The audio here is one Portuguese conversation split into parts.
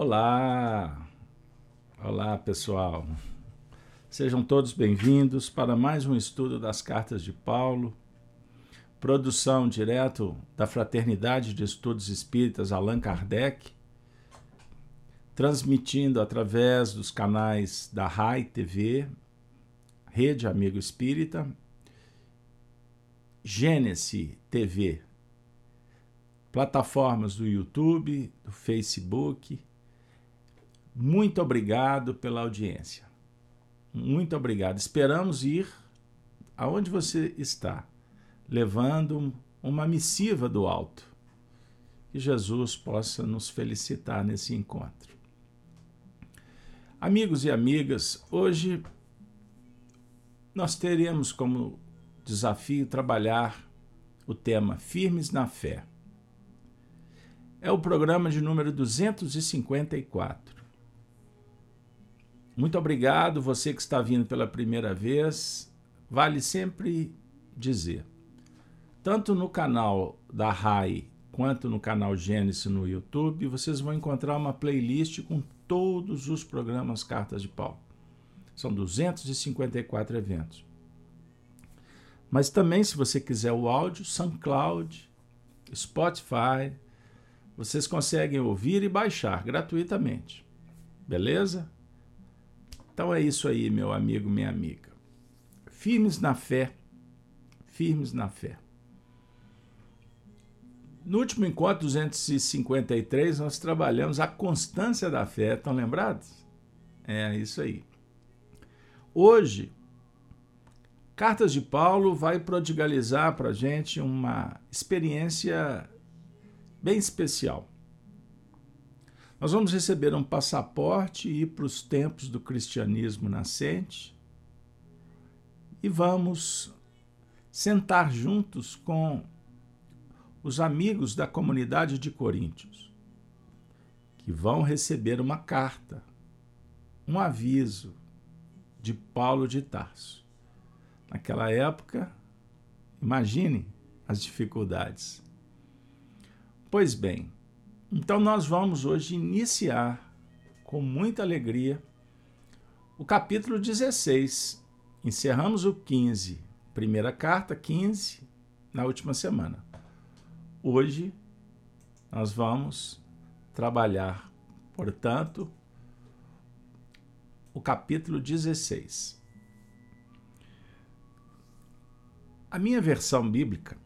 Olá! Olá, pessoal! Sejam todos bem-vindos para mais um estudo das cartas de Paulo, produção direto da Fraternidade de Estudos Espíritas Allan Kardec, transmitindo através dos canais da RAI TV, Rede Amigo Espírita, Gênesis TV, plataformas do YouTube, do Facebook. Muito obrigado pela audiência. Muito obrigado. Esperamos ir aonde você está, levando uma missiva do alto. Que Jesus possa nos felicitar nesse encontro. Amigos e amigas, hoje nós teremos como desafio trabalhar o tema Firmes na Fé. É o programa de número 254. Muito obrigado, você que está vindo pela primeira vez. Vale sempre dizer, tanto no canal da RAI quanto no canal Gênesis no YouTube, vocês vão encontrar uma playlist com todos os programas Cartas de Pau. São 254 eventos. Mas também, se você quiser o áudio, SoundCloud, Spotify, vocês conseguem ouvir e baixar gratuitamente. Beleza? Então é isso aí, meu amigo, minha amiga. Firmes na fé. Firmes na fé. No último encontro 253, nós trabalhamos a constância da fé. Estão lembrados? É isso aí. Hoje, Cartas de Paulo vai prodigalizar para a gente uma experiência bem especial. Nós vamos receber um passaporte e ir para os tempos do cristianismo nascente e vamos sentar juntos com os amigos da comunidade de Coríntios, que vão receber uma carta, um aviso de Paulo de Tarso. Naquela época, imagine as dificuldades. Pois bem, então nós vamos hoje iniciar com muita alegria o capítulo 16. Encerramos o 15, primeira carta, 15, na última semana. Hoje nós vamos trabalhar, portanto, o capítulo 16. A minha versão bíblica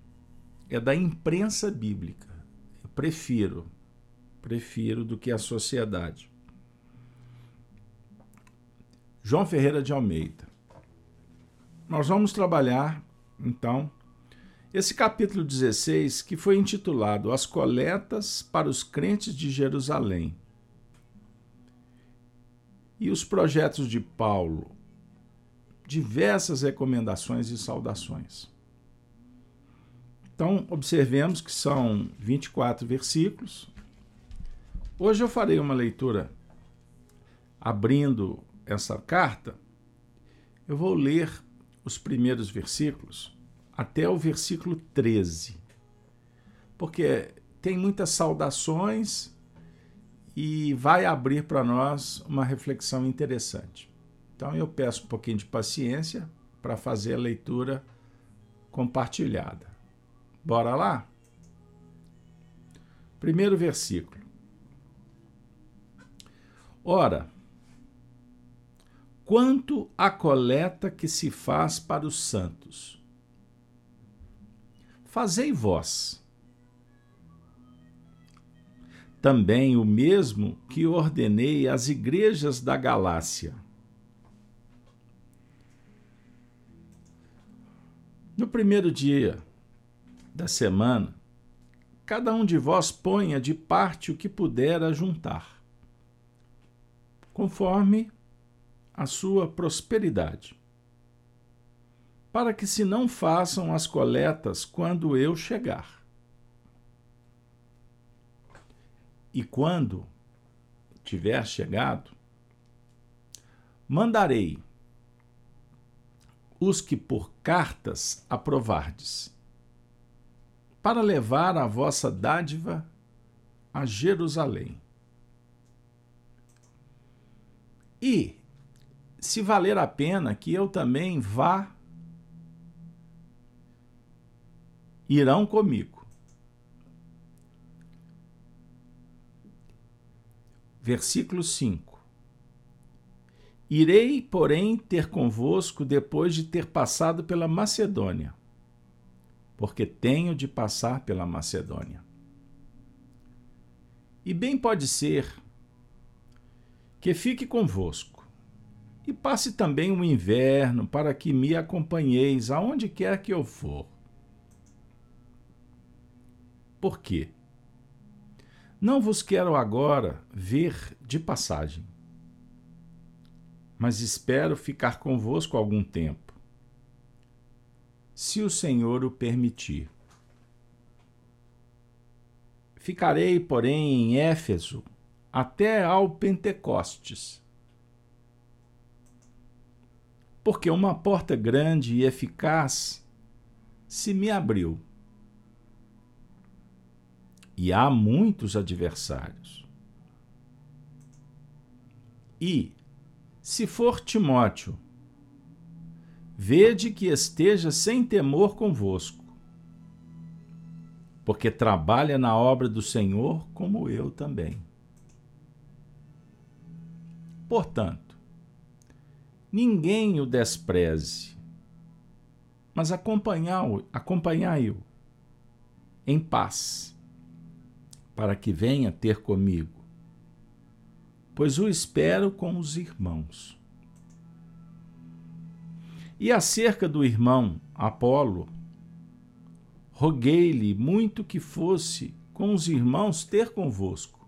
é da imprensa bíblica. Eu prefiro prefiro do que a sociedade. João Ferreira de Almeida. Nós vamos trabalhar, então, esse capítulo 16, que foi intitulado As Coletas para os Crentes de Jerusalém. E os projetos de Paulo, diversas recomendações e saudações. Então, observemos que são 24 versículos, Hoje eu farei uma leitura abrindo essa carta. Eu vou ler os primeiros versículos até o versículo 13, porque tem muitas saudações e vai abrir para nós uma reflexão interessante. Então eu peço um pouquinho de paciência para fazer a leitura compartilhada. Bora lá? Primeiro versículo. Ora, quanto à coleta que se faz para os santos, fazei vós também o mesmo que ordenei às igrejas da Galácia. No primeiro dia da semana, cada um de vós ponha de parte o que puder ajuntar conforme a sua prosperidade, para que se não façam as coletas quando eu chegar. E quando tiver chegado, mandarei os que por cartas aprovardes, para levar a vossa dádiva a Jerusalém E, se valer a pena que eu também vá, irão comigo. Versículo 5. Irei, porém, ter convosco depois de ter passado pela Macedônia, porque tenho de passar pela Macedônia. E bem pode ser que fique convosco e passe também o inverno para que me acompanheis aonde quer que eu for. Por quê? Não vos quero agora ver de passagem mas espero ficar convosco algum tempo, se o Senhor o permitir. Ficarei, porém, em Éfeso até ao Pentecostes, porque uma porta grande e eficaz se me abriu. E há muitos adversários. E, se for Timóteo, vede que esteja sem temor convosco, porque trabalha na obra do Senhor como eu também. Portanto, ninguém o despreze, mas acompanhai-o em paz, para que venha ter comigo pois o espero com os irmãos. E acerca do irmão Apolo, roguei-lhe muito que fosse com os irmãos ter convosco.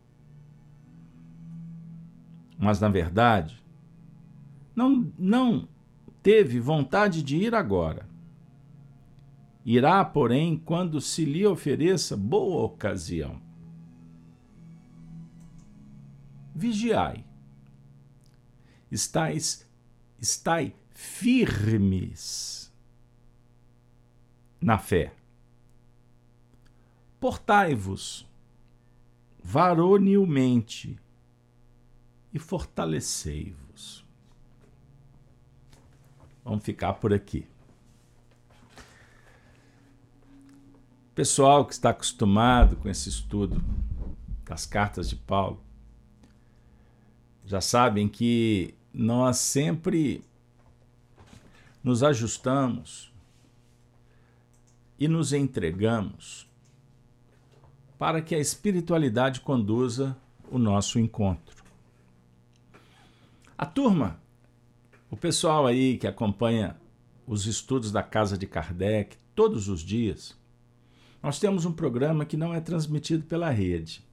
Mas, na verdade, não, não teve vontade de ir agora. Irá, porém, quando se lhe ofereça boa ocasião vigiai. Estais, estai firmes na fé. Portai-vos varonilmente e fortalecei-vos. Vamos ficar por aqui. Pessoal que está acostumado com esse estudo das cartas de Paulo, já sabem que nós sempre nos ajustamos e nos entregamos para que a espiritualidade conduza o nosso encontro. A turma, o pessoal aí que acompanha os estudos da Casa de Kardec todos os dias, nós temos um programa que não é transmitido pela rede,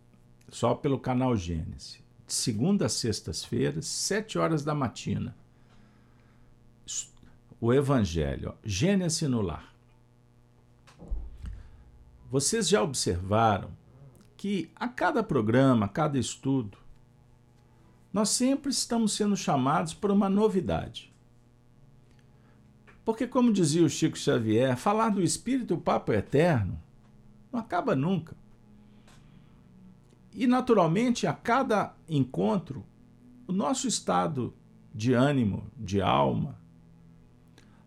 só pelo canal Gênesis de segunda a sextas-feiras, sete horas da matina. O Evangelho, Gênesis no lar. Vocês já observaram que a cada programa, a cada estudo, nós sempre estamos sendo chamados por uma novidade. Porque, como dizia o Chico Xavier, falar do Espírito, o papo é eterno, não acaba nunca. E, naturalmente, a cada encontro, o nosso estado de ânimo, de alma,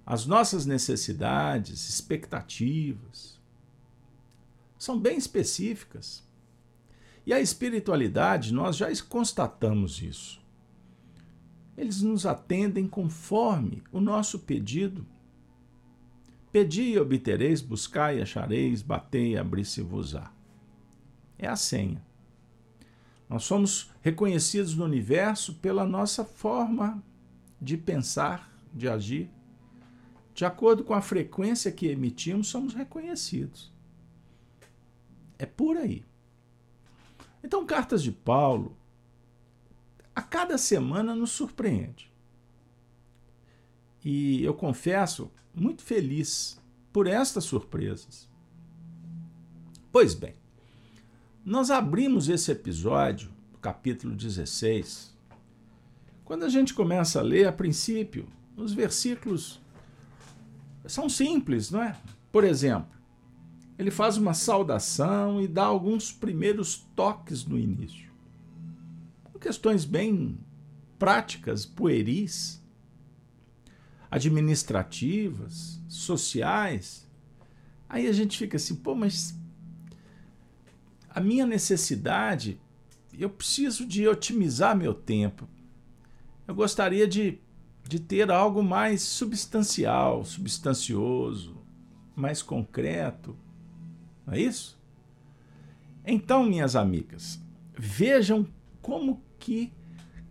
as nossas necessidades, expectativas, são bem específicas. E a espiritualidade, nós já constatamos isso. Eles nos atendem conforme o nosso pedido. Pedi e obtereis, buscai e achareis, batei e abri-se-vos-á. É a senha. Nós somos reconhecidos no universo pela nossa forma de pensar, de agir. De acordo com a frequência que emitimos, somos reconhecidos. É por aí. Então, cartas de Paulo, a cada semana nos surpreende. E eu confesso, muito feliz por estas surpresas. Pois bem, nós abrimos esse episódio, capítulo 16, quando a gente começa a ler, a princípio, os versículos são simples, não é? Por exemplo, ele faz uma saudação e dá alguns primeiros toques no início. Questões bem práticas pueris, administrativas, sociais, aí a gente fica assim, pô, mas a minha necessidade, eu preciso de otimizar meu tempo. Eu gostaria de, de ter algo mais substancial, substancioso, mais concreto. Não é isso? Então, minhas amigas, vejam como que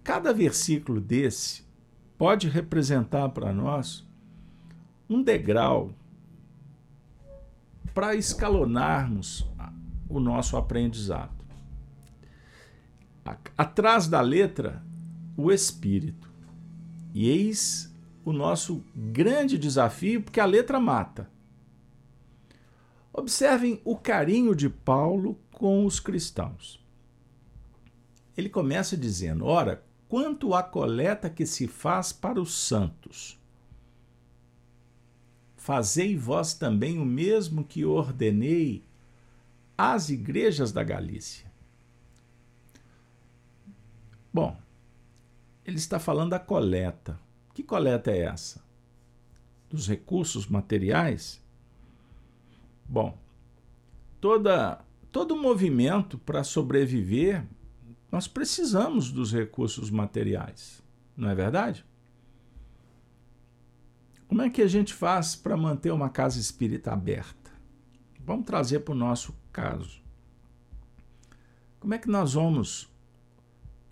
cada versículo desse pode representar para nós um degrau para escalonarmos o nosso aprendizado. Atrás da letra, o espírito. E eis o nosso grande desafio, porque a letra mata. Observem o carinho de Paulo com os cristãos. Ele começa dizendo: Ora, quanto à coleta que se faz para os santos, fazei vós também o mesmo que ordenei às igrejas da Galícia. Bom, ele está falando da coleta. Que coleta é essa? Dos recursos materiais? Bom, toda, todo movimento para sobreviver, nós precisamos dos recursos materiais, não é verdade? Como é que a gente faz para manter uma casa espírita aberta? Vamos trazer para o nosso caso. Como é que nós vamos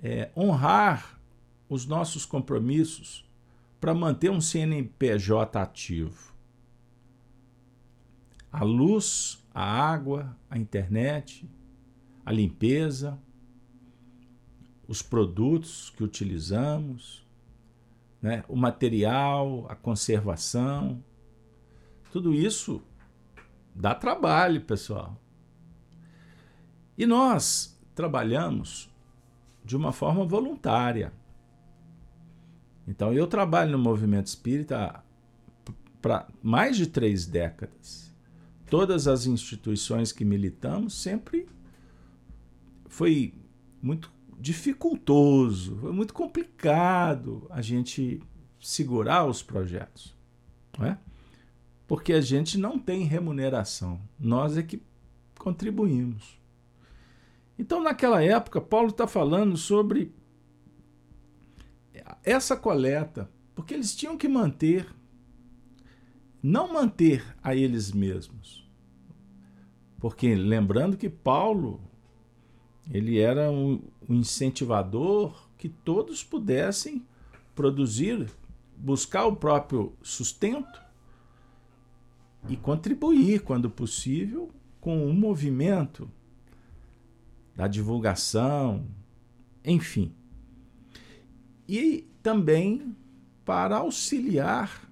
é, honrar os nossos compromissos para manter um CNPJ ativo? A luz, a água, a internet, a limpeza, os produtos que utilizamos, né? o material, a conservação. Tudo isso dá trabalho, pessoal. E nós trabalhamos de uma forma voluntária. Então, eu trabalho no movimento espírita para mais de três décadas todas as instituições que militamos, sempre foi muito dificultoso, foi muito complicado a gente segurar os projetos, não é? Porque a gente não tem remuneração, nós é que contribuímos. Então, naquela época, Paulo está falando sobre essa coleta, porque eles tinham que manter, não manter a eles mesmos, porque lembrando que Paulo ele era um, um incentivador que todos pudessem produzir, buscar o próprio sustento e contribuir, quando possível, com o movimento da divulgação, enfim. E também para auxiliar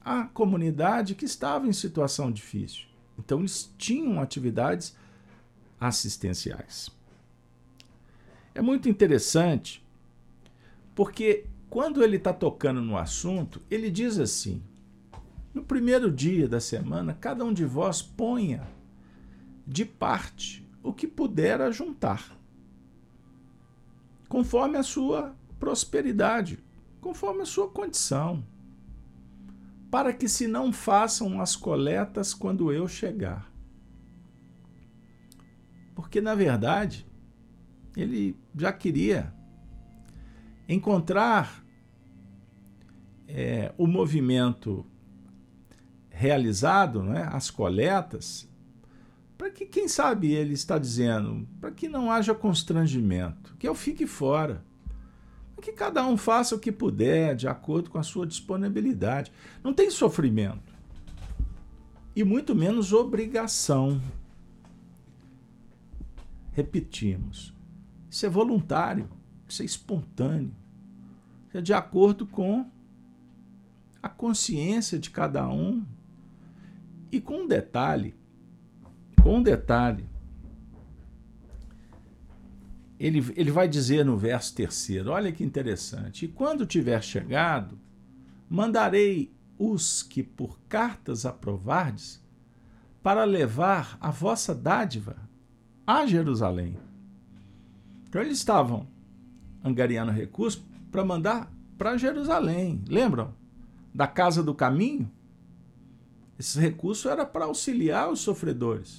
a comunidade que estava em situação difícil. Então, eles tinham atividades assistenciais. É muito interessante porque quando ele está tocando no assunto, ele diz assim: no primeiro dia da semana, cada um de vós ponha de parte o que puder ajuntar, conforme a sua prosperidade, conforme a sua condição para que se não façam as coletas quando eu chegar. Porque, na verdade, ele já queria encontrar é, o movimento realizado, né, as coletas, para que, quem sabe, ele está dizendo, para que não haja constrangimento, que eu fique fora que cada um faça o que puder, de acordo com a sua disponibilidade. Não tem sofrimento. E muito menos obrigação. Repetimos. Isso é voluntário, isso é espontâneo. Isso é de acordo com a consciência de cada um. E com um detalhe, com um detalhe, ele, ele vai dizer no verso terceiro: olha que interessante. E quando tiver chegado, mandarei os que por cartas aprovardes para levar a vossa dádiva a Jerusalém. Então eles estavam angariando recursos para mandar para Jerusalém. Lembram? Da casa do caminho? Esse recurso era para auxiliar os sofredores.